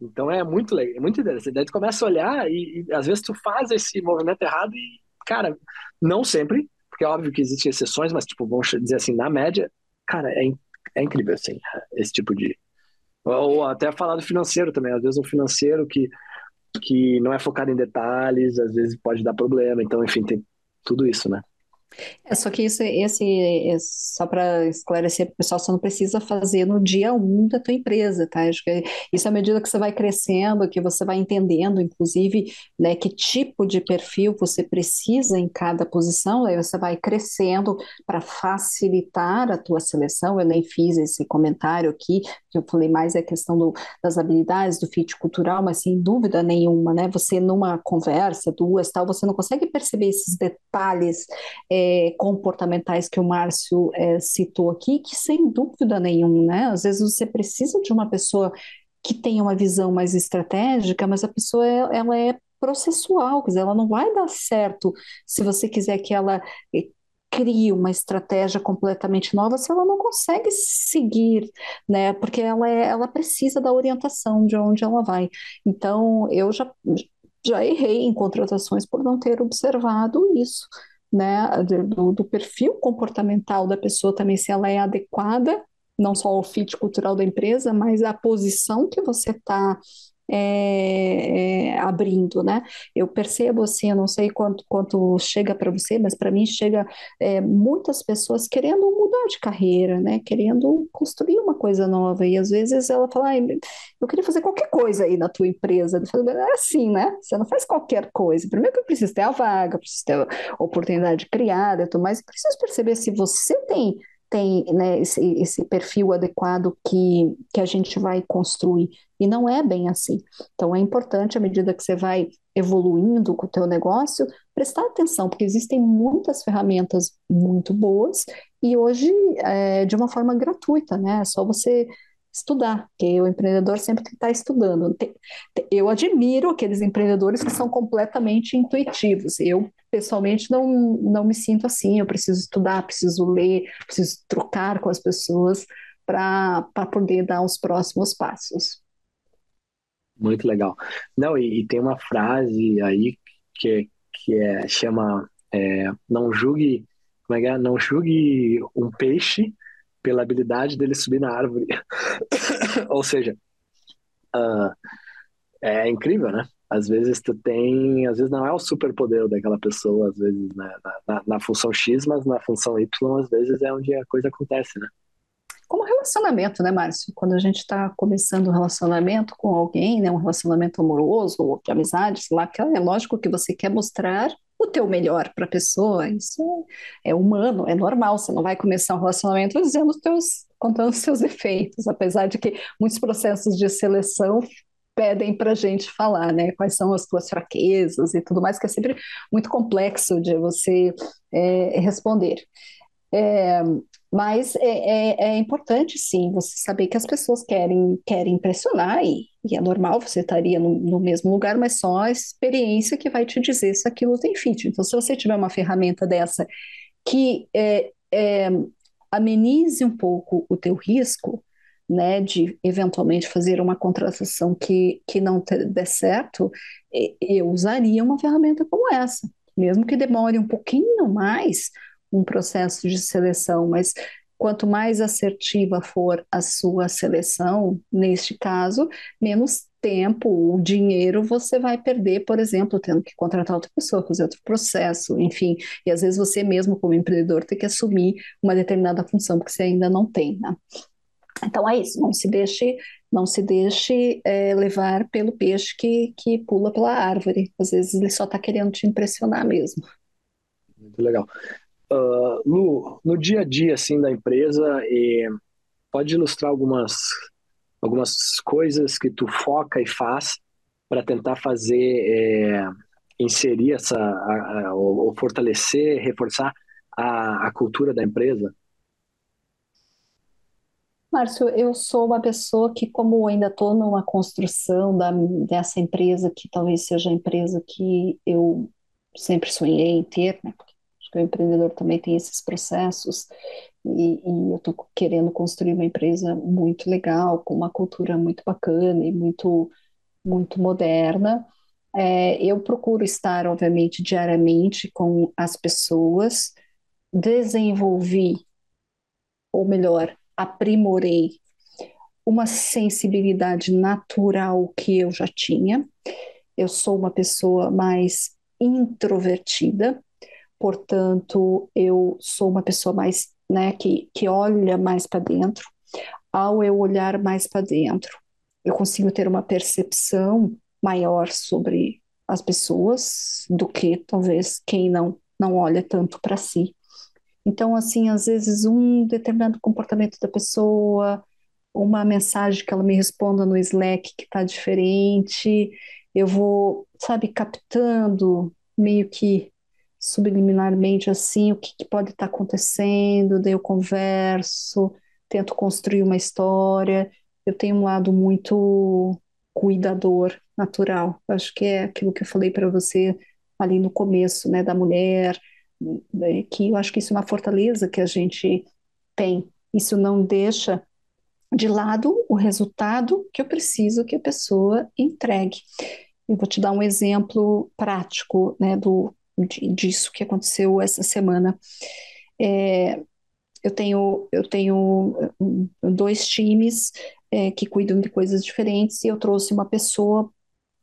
Então é muito legal, é muito interessante. Daí tu começa a olhar e, e, às vezes tu faz esse movimento errado e, cara, não sempre, porque é óbvio que existem exceções, mas, tipo, vamos dizer assim, na média, cara, é, é incrível, assim, esse tipo de. Ou até falar do financeiro também, às vezes um financeiro que, que não é focado em detalhes, às vezes pode dar problema, então, enfim, tem tudo isso, né? É, só que isso, esse, esse só para esclarecer para o pessoal, você não precisa fazer no dia um da tua empresa, tá? Acho que isso à medida que você vai crescendo, que você vai entendendo, inclusive, né, que tipo de perfil você precisa em cada posição, aí você vai crescendo para facilitar a tua seleção. Eu nem fiz esse comentário aqui, que eu falei mais é a questão do, das habilidades, do fit cultural, mas sem dúvida nenhuma, né? Você numa conversa, duas, tal, você não consegue perceber esses detalhes. É, é, comportamentais que o Márcio é, citou aqui, que sem dúvida nenhuma, né? Às vezes você precisa de uma pessoa que tenha uma visão mais estratégica, mas a pessoa é, ela é processual, quer dizer, ela não vai dar certo se você quiser que ela é, crie uma estratégia completamente nova se ela não consegue seguir, né? Porque ela, é, ela precisa da orientação de onde ela vai. Então, eu já, já errei em contratações por não ter observado isso né, do, do perfil comportamental da pessoa também, se ela é adequada, não só ao fit cultural da empresa, mas a posição que você está é, é, abrindo, né? Eu percebo assim, eu não sei quanto, quanto chega para você, mas para mim chega é, muitas pessoas querendo mudar de carreira, né? Querendo construir uma coisa nova e às vezes ela fala, eu queria fazer qualquer coisa aí na tua empresa. Eu falo, é assim, né? Você não faz qualquer coisa. Primeiro que eu preciso ter a vaga, preciso ter a oportunidade criada, mas preciso perceber se você tem tem né, esse, esse perfil adequado que, que a gente vai construir. E não é bem assim. Então é importante, à medida que você vai evoluindo com o teu negócio, prestar atenção, porque existem muitas ferramentas muito boas e hoje é, de uma forma gratuita, né? É só você estudar, porque o empreendedor sempre tem que estar estudando. Eu admiro aqueles empreendedores que são completamente intuitivos. Eu, pessoalmente, não, não me sinto assim. Eu preciso estudar, preciso ler, preciso trocar com as pessoas para poder dar os próximos passos. Muito legal. Não, e, e tem uma frase aí que, que é, chama é, não julgue, como é que é? Não julgue um peixe pela habilidade dele subir na árvore. Ou seja, uh, é incrível, né? Às vezes tu tem, às vezes não é o superpoder daquela pessoa, às vezes né? na, na, na função X, mas na função Y, às vezes é onde a coisa acontece, né? como relacionamento, né, Márcio? Quando a gente está começando um relacionamento com alguém, né, um relacionamento amoroso ou de amizade, sei lá, é lógico que você quer mostrar o teu melhor para a pessoa, isso é, é, humano, é normal, você não vai começar um relacionamento dizendo os teus, contando os seus defeitos, apesar de que muitos processos de seleção pedem para a gente falar, né? Quais são as tuas fraquezas e tudo mais, que é sempre muito complexo de você é, responder. É, mas é, é, é, importante, sim, você saber que as pessoas querem, querem impressionar, e, e é normal, você estaria no, no, mesmo lugar, mas só a experiência que vai te dizer se aquilo tem fit. Então, se você tiver uma ferramenta dessa que é, é amenize um pouco o teu risco, né, de eventualmente fazer uma contratação que, que não dê certo, eu usaria uma ferramenta como essa, mesmo que demore um pouquinho mais, um processo de seleção, mas quanto mais assertiva for a sua seleção, neste caso, menos tempo ou dinheiro você vai perder, por exemplo, tendo que contratar outra pessoa, fazer outro processo, enfim. E às vezes você mesmo, como empreendedor, tem que assumir uma determinada função que você ainda não tem, né? Então é isso, não se deixe, não se deixe é, levar pelo peixe que, que pula pela árvore. Às vezes ele só está querendo te impressionar mesmo. Muito legal. Uh, Lu, no dia a dia assim da empresa, e pode ilustrar algumas algumas coisas que tu foca e faz para tentar fazer é, inserir essa a, a, ou, fortalecer, reforçar a, a cultura da empresa? Márcio, eu sou uma pessoa que, como ainda estou numa construção da, dessa empresa, que talvez seja a empresa que eu sempre sonhei em ter, né? Acho que o empreendedor também tem esses processos e, e eu estou querendo construir uma empresa muito legal, com uma cultura muito bacana e muito, muito moderna. É, eu procuro estar, obviamente, diariamente com as pessoas, desenvolvi, ou melhor, aprimorei uma sensibilidade natural que eu já tinha. Eu sou uma pessoa mais introvertida, portanto, eu sou uma pessoa mais, né, que, que olha mais para dentro. Ao eu olhar mais para dentro, eu consigo ter uma percepção maior sobre as pessoas do que talvez quem não não olha tanto para si. Então, assim, às vezes um determinado comportamento da pessoa, uma mensagem que ela me responda no Slack que está diferente, eu vou, sabe, captando meio que subliminarmente assim o que, que pode estar tá acontecendo, daí eu converso, tento construir uma história. Eu tenho um lado muito cuidador natural. Acho que é aquilo que eu falei para você ali no começo, né, da mulher, né, que eu acho que isso é uma fortaleza que a gente tem. Isso não deixa de lado o resultado que eu preciso que a pessoa entregue. Eu vou te dar um exemplo prático, né, do, disso que aconteceu essa semana. É, eu tenho, eu tenho dois times é, que cuidam de coisas diferentes e eu trouxe uma pessoa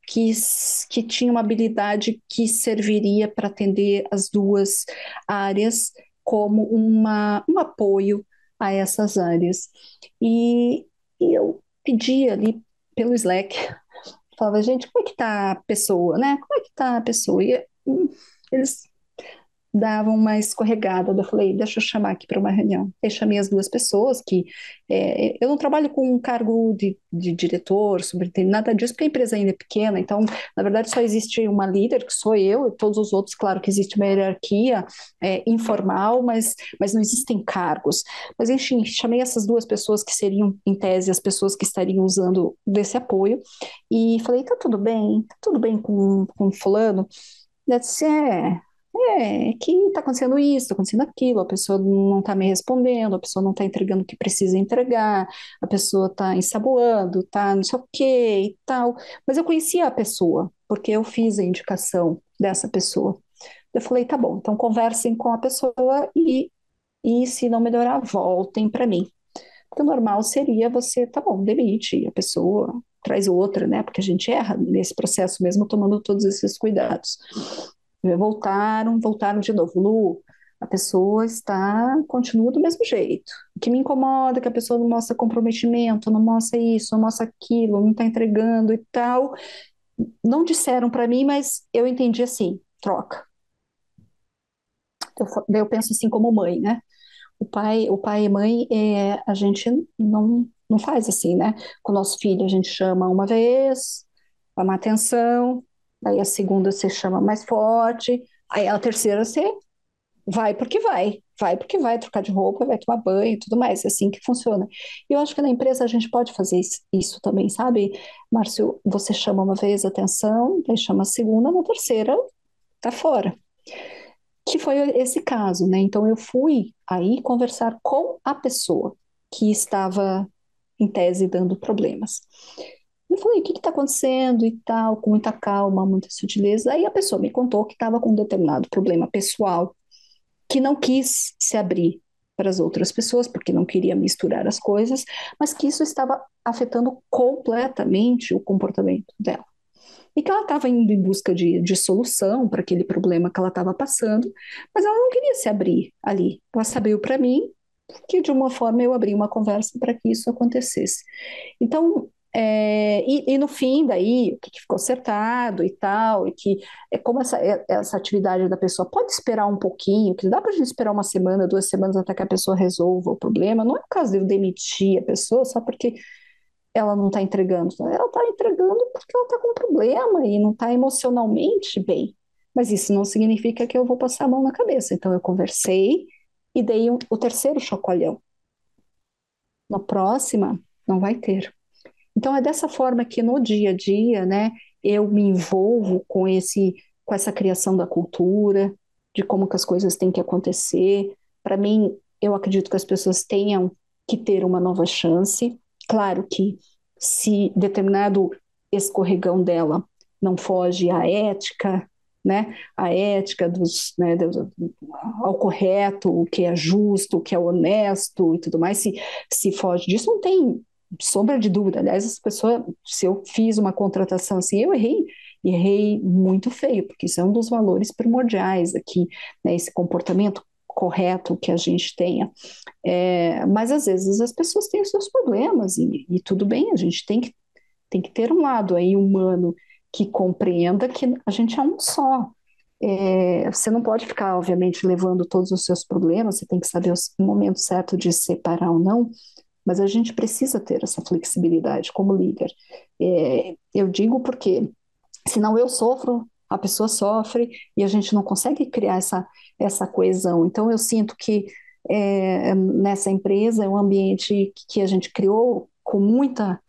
que, que tinha uma habilidade que serviria para atender as duas áreas como uma, um apoio a essas áreas. E, e eu pedi ali pelo Slack, falava, gente, como é que está a pessoa, né? Como é que está a pessoa? E hum, eles davam uma escorregada. Eu falei, deixa eu chamar aqui para uma reunião. Eu chamei as duas pessoas que é, eu não trabalho com um cargo de, de diretor, superintendente, nada disso, porque a empresa ainda é pequena. Então, na verdade, só existe uma líder, que sou eu, e todos os outros, claro que existe uma hierarquia é, informal, mas, mas não existem cargos. Mas, enfim, chamei essas duas pessoas que seriam, em tese, as pessoas que estariam usando desse apoio, e falei, tá tudo bem, tá tudo bem com, com fulano? Ela disse, é, é, que está acontecendo isso, está acontecendo aquilo, a pessoa não está me respondendo, a pessoa não está entregando o que precisa entregar, a pessoa está ensaboando, está não sei o quê e tal. Mas eu conhecia a pessoa, porque eu fiz a indicação dessa pessoa. Eu falei, tá bom, então conversem com a pessoa e, e se não melhorar, voltem para mim. Porque o normal seria você, tá bom, demite a pessoa, traz outra, né? Porque a gente erra nesse processo mesmo tomando todos esses cuidados. Voltaram, voltaram de novo. Lu, a pessoa está, continua do mesmo jeito. O que me incomoda é que a pessoa não mostra comprometimento, não mostra isso, não mostra aquilo, não está entregando e tal. Não disseram para mim, mas eu entendi assim, troca. Eu, eu penso assim como mãe, né? O pai, o pai e mãe, é, a gente não, não faz assim, né? Com o nosso filho, a gente chama uma vez, uma atenção, Aí a segunda você chama mais forte, aí a terceira você vai porque vai, vai porque vai trocar de roupa, vai tomar banho e tudo mais, é assim que funciona. E eu acho que na empresa a gente pode fazer isso também, sabe? Márcio, você chama uma vez atenção, daí chama a segunda, na terceira tá fora. Que foi esse caso, né? Então eu fui aí conversar com a pessoa que estava em tese dando problemas. Eu falei, o que está acontecendo e tal, com muita calma, muita sutileza. Aí a pessoa me contou que estava com um determinado problema pessoal, que não quis se abrir para as outras pessoas, porque não queria misturar as coisas, mas que isso estava afetando completamente o comportamento dela. E que ela estava indo em busca de, de solução para aquele problema que ela estava passando, mas ela não queria se abrir ali. Ela sabia para mim que, de uma forma, eu abri uma conversa para que isso acontecesse. Então, é, e, e, no fim, daí, o que, que, ficou acertado e tal, e que é como essa, é, essa atividade da pessoa pode esperar um pouquinho, que dá para a gente esperar uma semana, duas semanas até que a pessoa resolva o problema. Não é o caso de eu demitir a pessoa só porque ela não está entregando, ela está entregando porque ela está com um problema e não está emocionalmente bem. Mas isso não significa que eu vou passar a mão na cabeça. Então eu conversei e dei um, o terceiro chacoalhão. Na próxima, não vai ter então é dessa forma que no dia a dia, né, eu me envolvo com esse com essa criação da cultura, de como que as coisas têm que acontecer. Para mim, eu acredito que as pessoas tenham que ter uma nova chance. Claro que se determinado escorregão dela não foge à ética, né, a ética dos, né, do, ao correto, o que é justo, o que é honesto e tudo mais, se, se foge disso, não tem sombra de dúvida. Aliás, essa pessoa, se eu fiz uma contratação assim, eu errei, errei muito feio, porque isso é um dos valores primordiais aqui, né, esse comportamento correto que a gente tenha. É, mas às vezes as pessoas têm os seus problemas e, e tudo bem, a gente tem que, tem que ter um lado aí humano que compreenda que a gente é um só. É, você não pode ficar, obviamente, levando todos os seus problemas, você tem que saber o momento certo de separar ou não, mas a gente precisa ter essa flexibilidade como líder. É, eu digo porque, senão eu sofro, a pessoa sofre e a gente não consegue criar essa, essa coesão. Então, eu sinto que é, nessa empresa é um ambiente que a gente criou com muita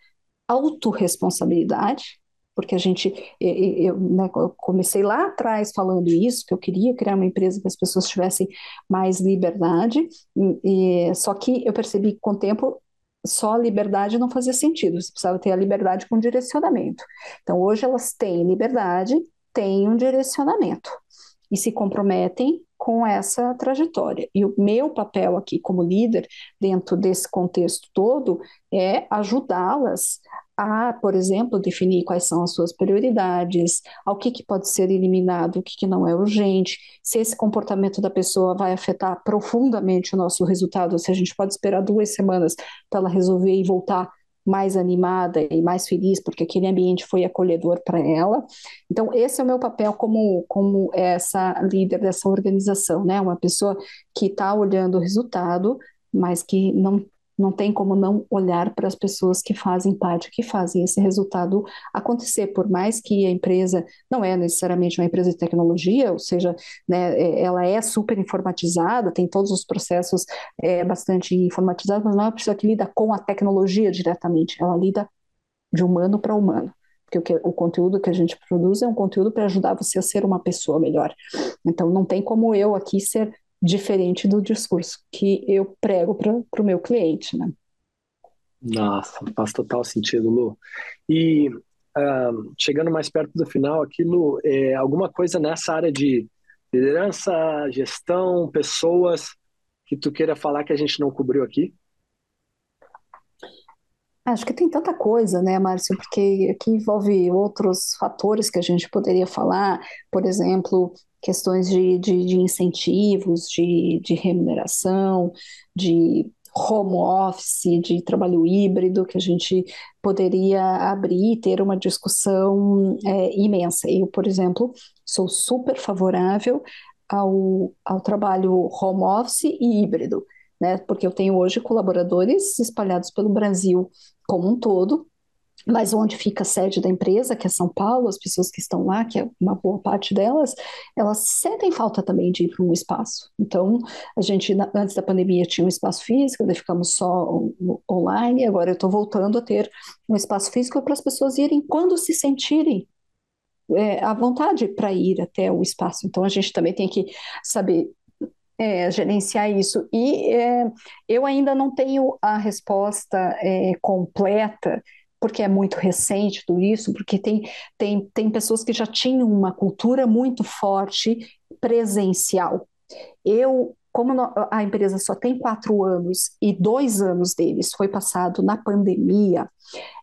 autorresponsabilidade, porque a gente, eu, né, comecei lá atrás falando isso, que eu queria criar uma empresa que as pessoas tivessem mais liberdade, e, só que eu percebi que com o tempo só liberdade não fazia sentido, você precisava ter a liberdade com direcionamento. Então hoje elas têm liberdade, têm um direcionamento e se comprometem com essa trajetória. E o meu papel aqui como líder, dentro desse contexto todo, é ajudá-las a, por exemplo, definir quais são as suas prioridades, ao que, que pode ser eliminado, o que, que não é urgente, se esse comportamento da pessoa vai afetar profundamente o nosso resultado, se a gente pode esperar duas semanas para ela resolver e voltar mais animada e mais feliz, porque aquele ambiente foi acolhedor para ela. Então, esse é o meu papel como, como essa líder dessa organização, né? Uma pessoa que está olhando o resultado, mas que não não tem como não olhar para as pessoas que fazem parte, que fazem esse resultado acontecer, por mais que a empresa não é necessariamente uma empresa de tecnologia, ou seja, né, é, ela é super informatizada, tem todos os processos é, bastante informatizados, mas não é uma pessoa que lida com a tecnologia diretamente, ela lida de humano para humano. Porque o, conteúdo que a gente produz é um conteúdo para ajudar você a ser uma pessoa melhor. Então, não tem como eu aqui ser diferente do discurso que eu prego para o meu cliente, né? Nossa, faz total sentido, Lu. E uh, chegando mais perto do final aqui, Lu, é, alguma coisa nessa área de liderança, gestão, pessoas que tu queira falar que a gente não cobriu aqui? Acho que tem tanta coisa, né, Márcio, porque aqui envolve outros fatores que a gente poderia falar, por exemplo, questões de, de, de incentivos, de, de remuneração, de home office, de trabalho híbrido, que a gente poderia abrir e ter uma discussão é, imensa. Eu, por exemplo, sou super favorável ao, ao trabalho home office e híbrido, né? Porque eu tenho hoje colaboradores espalhados pelo Brasil como um todo, mas onde fica a sede da empresa, que é São Paulo, as pessoas que estão lá, que é uma boa parte delas, elas sentem falta também de ir para um espaço. Então, a gente, antes da pandemia, tinha um espaço físico, daí ficamos só online, agora eu estou voltando a ter um espaço físico para as pessoas irem quando se sentirem é, à vontade para ir até o espaço. Então, a gente também tem que saber é, gerenciar isso. E é, eu ainda não tenho a resposta é, completa, porque é muito recente tudo isso, porque tem, tem, tem pessoas que já tinham uma cultura muito forte presencial. Eu, como a empresa só tem quatro anos e dois anos deles foi passado na pandemia,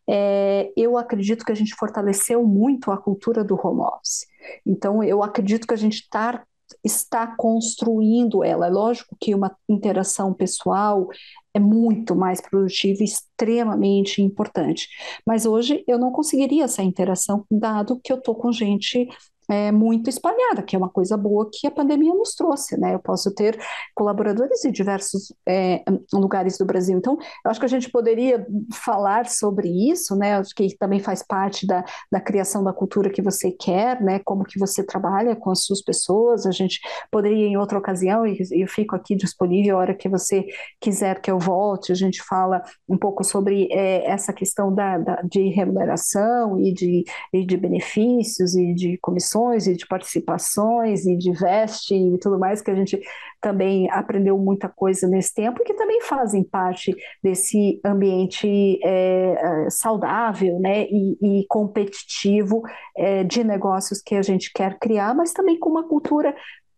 é, eu acredito que a gente fortaleceu muito a cultura do home office. Então, eu acredito que a gente está está construindo ela. É lógico que uma interação pessoal é muito mais produtiva e extremamente importante. Mas hoje eu não conseguiria essa interação, dado que eu estou com gente é, muito espalhada, que é uma coisa boa que a pandemia nos trouxe, né? Eu posso ter colaboradores de diversos é, lugares do Brasil. Então, eu acho que a gente poderia falar sobre isso, né? Acho que também faz parte da, da criação da cultura que você quer, né? Como que você trabalha com as suas pessoas. A gente poderia, em outra ocasião, e eu fico aqui disponível a hora que você quiser que eu volte, a gente fala um pouco sobre é, essa questão da, da, de remuneração e de, e de benefícios e de comissões e de participações e de vesting e tudo mais, que a gente também aprendeu muita coisa nesse tempo e que também fazem parte desse ambiente é, saudável né, e, e competitivo é, de negócios que a gente quer criar, mas também com uma cultura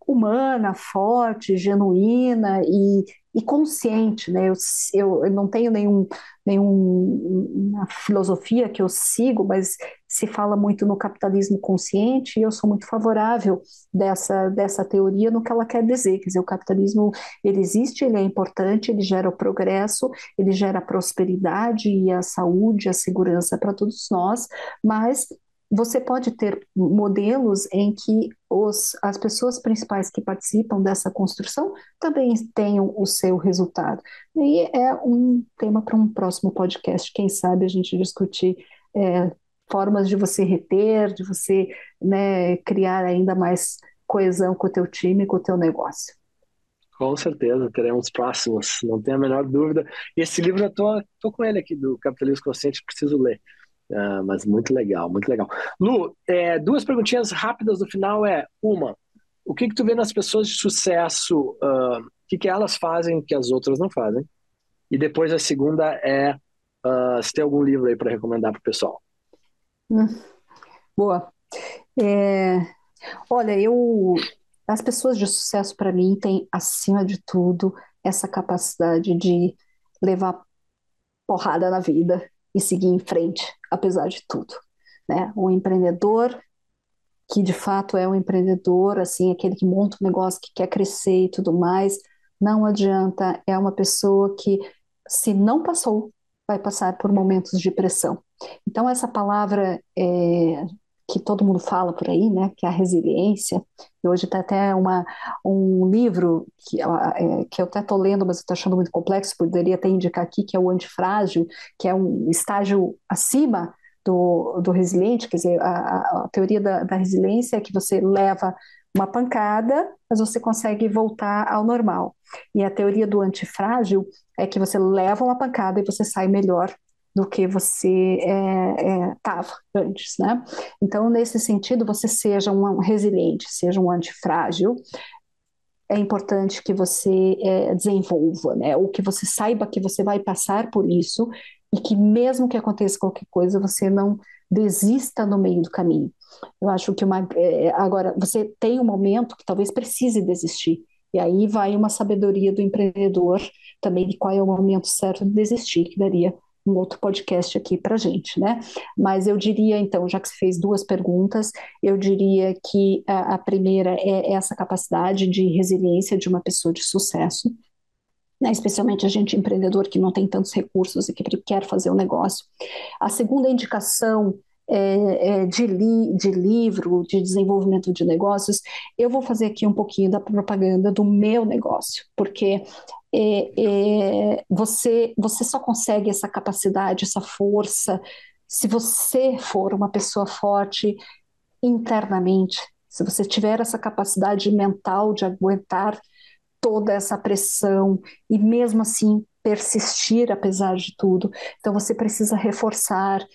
humana, forte, genuína e, e consciente, né? Eu, eu, eu, não tenho nenhum, nenhuma filosofia que eu sigo, mas se fala muito no capitalismo consciente e eu sou muito favorável dessa, dessa teoria no que ela quer dizer. Quer dizer, o capitalismo ele existe, ele é importante, ele gera o progresso, ele gera a prosperidade e a saúde, a segurança para todos nós, mas você pode ter modelos em que os, as pessoas principais que participam dessa construção também tenham o seu resultado. E é um tema para um próximo podcast, quem sabe a gente discutir é, formas de você reter, de você né, criar ainda mais coesão com o teu time, com o teu negócio. Com certeza, teremos próximos, não tenho a menor dúvida. E esse livro eu tô com ele aqui, do Capitalismo Consciente, preciso ler. Ah, mas muito legal, muito legal. Lu, é, duas perguntinhas rápidas no final é, uma, o que que tu vê nas pessoas de sucesso, uh, o que que elas fazem que as outras não fazem? E depois a segunda é, uh, se tem algum livro aí para recomendar para o pessoal. Hum, boa. É, olha, eu, as pessoas de sucesso para mim têm, acima de tudo, essa capacidade de levar porrada na vida e seguir em frente, apesar de tudo. Né? Um empreendedor que de fato é um empreendedor, assim, aquele que monta um negócio, que quer crescer e tudo mais, não adianta, é uma pessoa que, se não passou, vai passar por momentos de pressão. Então, essa palavra é, que todo mundo fala por aí, né, que é a resiliência. E hoje está até uma, um livro que, é, que eu até estou lendo, mas estou achando muito complexo, poderia até indicar aqui, que é o Antifrágil, que é um estágio acima do, do resiliente, quer dizer, a, a teoria da, da resiliência é que você leva uma pancada, mas você consegue voltar ao normal. E a teoria do antifrágil é que você leva uma pancada e você sai melhor do que você estava é, é, antes, né? Então, nesse sentido, você seja um resiliente, seja um antifrágil, é importante que você é, desenvolva, né? Ou que você saiba que você vai passar por isso e que mesmo que aconteça qualquer coisa, você não desista no meio do caminho. Eu acho que uma é, agora você tem um momento que talvez precise desistir. E aí vai uma sabedoria do empreendedor também de qual é o momento certo de desistir, que daria um outro podcast aqui para gente, né? Mas eu diria, então, já que você fez duas perguntas, eu diria que a, a primeira é essa capacidade de resiliência de uma pessoa de sucesso, né, especialmente a gente empreendedor que não tem tantos recursos e que quer fazer o um negócio. A segunda indicação é, é, de, li, de livro, de desenvolvimento de negócios, eu vou fazer aqui um pouquinho da propaganda do meu negócio, porque é, é, você, você só consegue essa capacidade, essa força, se você for uma pessoa forte internamente, se você tiver essa capacidade mental de aguentar toda essa pressão e mesmo assim persistir apesar de tudo. Então você precisa reforçar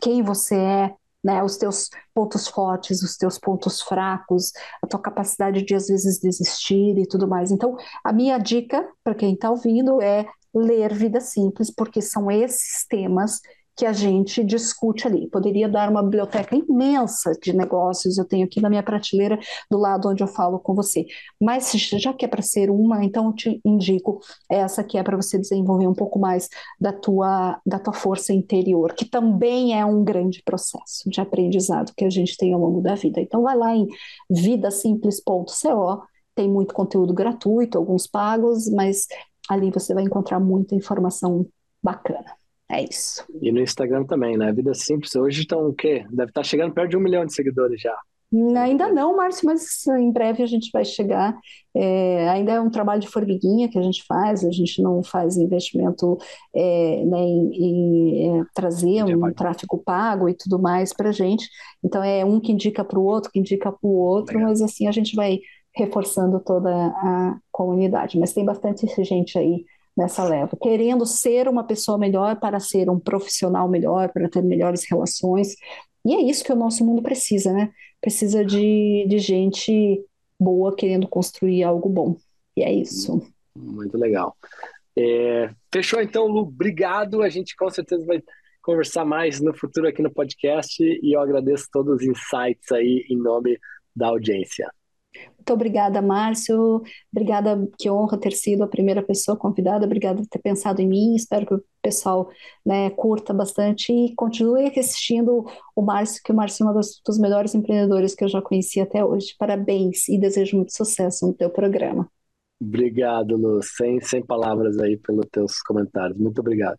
quem você é, né, os teus pontos fortes, os teus pontos fracos, a tua capacidade de às vezes desistir e tudo mais. Então, a minha dica para quem está ouvindo é ler Vida Simples, porque são esses temas que a gente discute ali. Poderia dar uma biblioteca imensa de negócios, eu tenho aqui na minha prateleira do lado onde eu falo com você. Mas já que é para ser uma, então eu te indico essa que é para você desenvolver um pouco mais da tua, da tua força interior, que também é um grande processo de aprendizado que a gente tem ao longo da vida. Então vai lá em vidasimples.co, tem muito conteúdo gratuito, alguns pagos, mas ali você vai encontrar muita informação bacana. É isso. E no Instagram também, né? Vida Simples. Hoje estão o quê? Deve estar tá chegando perto de um milhão de seguidores já. Ainda não, Márcio, mas em breve a gente vai chegar. É, ainda é um trabalho de formiguinha que a gente faz, a gente não faz investimento é, né, em, em é, trazer um tráfego pago e tudo mais para a gente. Então é um que indica para o outro, que indica para o outro, Legal. mas assim a gente vai reforçando toda a comunidade. Mas tem bastante gente aí nessa leva, querendo ser uma pessoa melhor para ser um profissional melhor, para ter melhores relações E é isso que o nosso mundo precisa, né? Precisa de, de gente boa querendo construir algo bom. E é isso. Muito legal. É, fechou então, Lu. Obrigado. A gente com certeza vai conversar mais no futuro aqui no podcast e eu agradeço todos os insights aí em nome da audiência. Muito obrigada, Márcio. Obrigada, que honra ter sido a primeira pessoa convidada. Obrigada por ter pensado em mim. Espero que o pessoal né, curta bastante e continue assistindo o Márcio, que o Márcio é um dos, dos melhores empreendedores que eu já conheci até hoje. Parabéns e desejo muito sucesso no teu programa. Obrigado, Lu. Sem, sem palavras aí pelos teus comentários. Muito obrigado.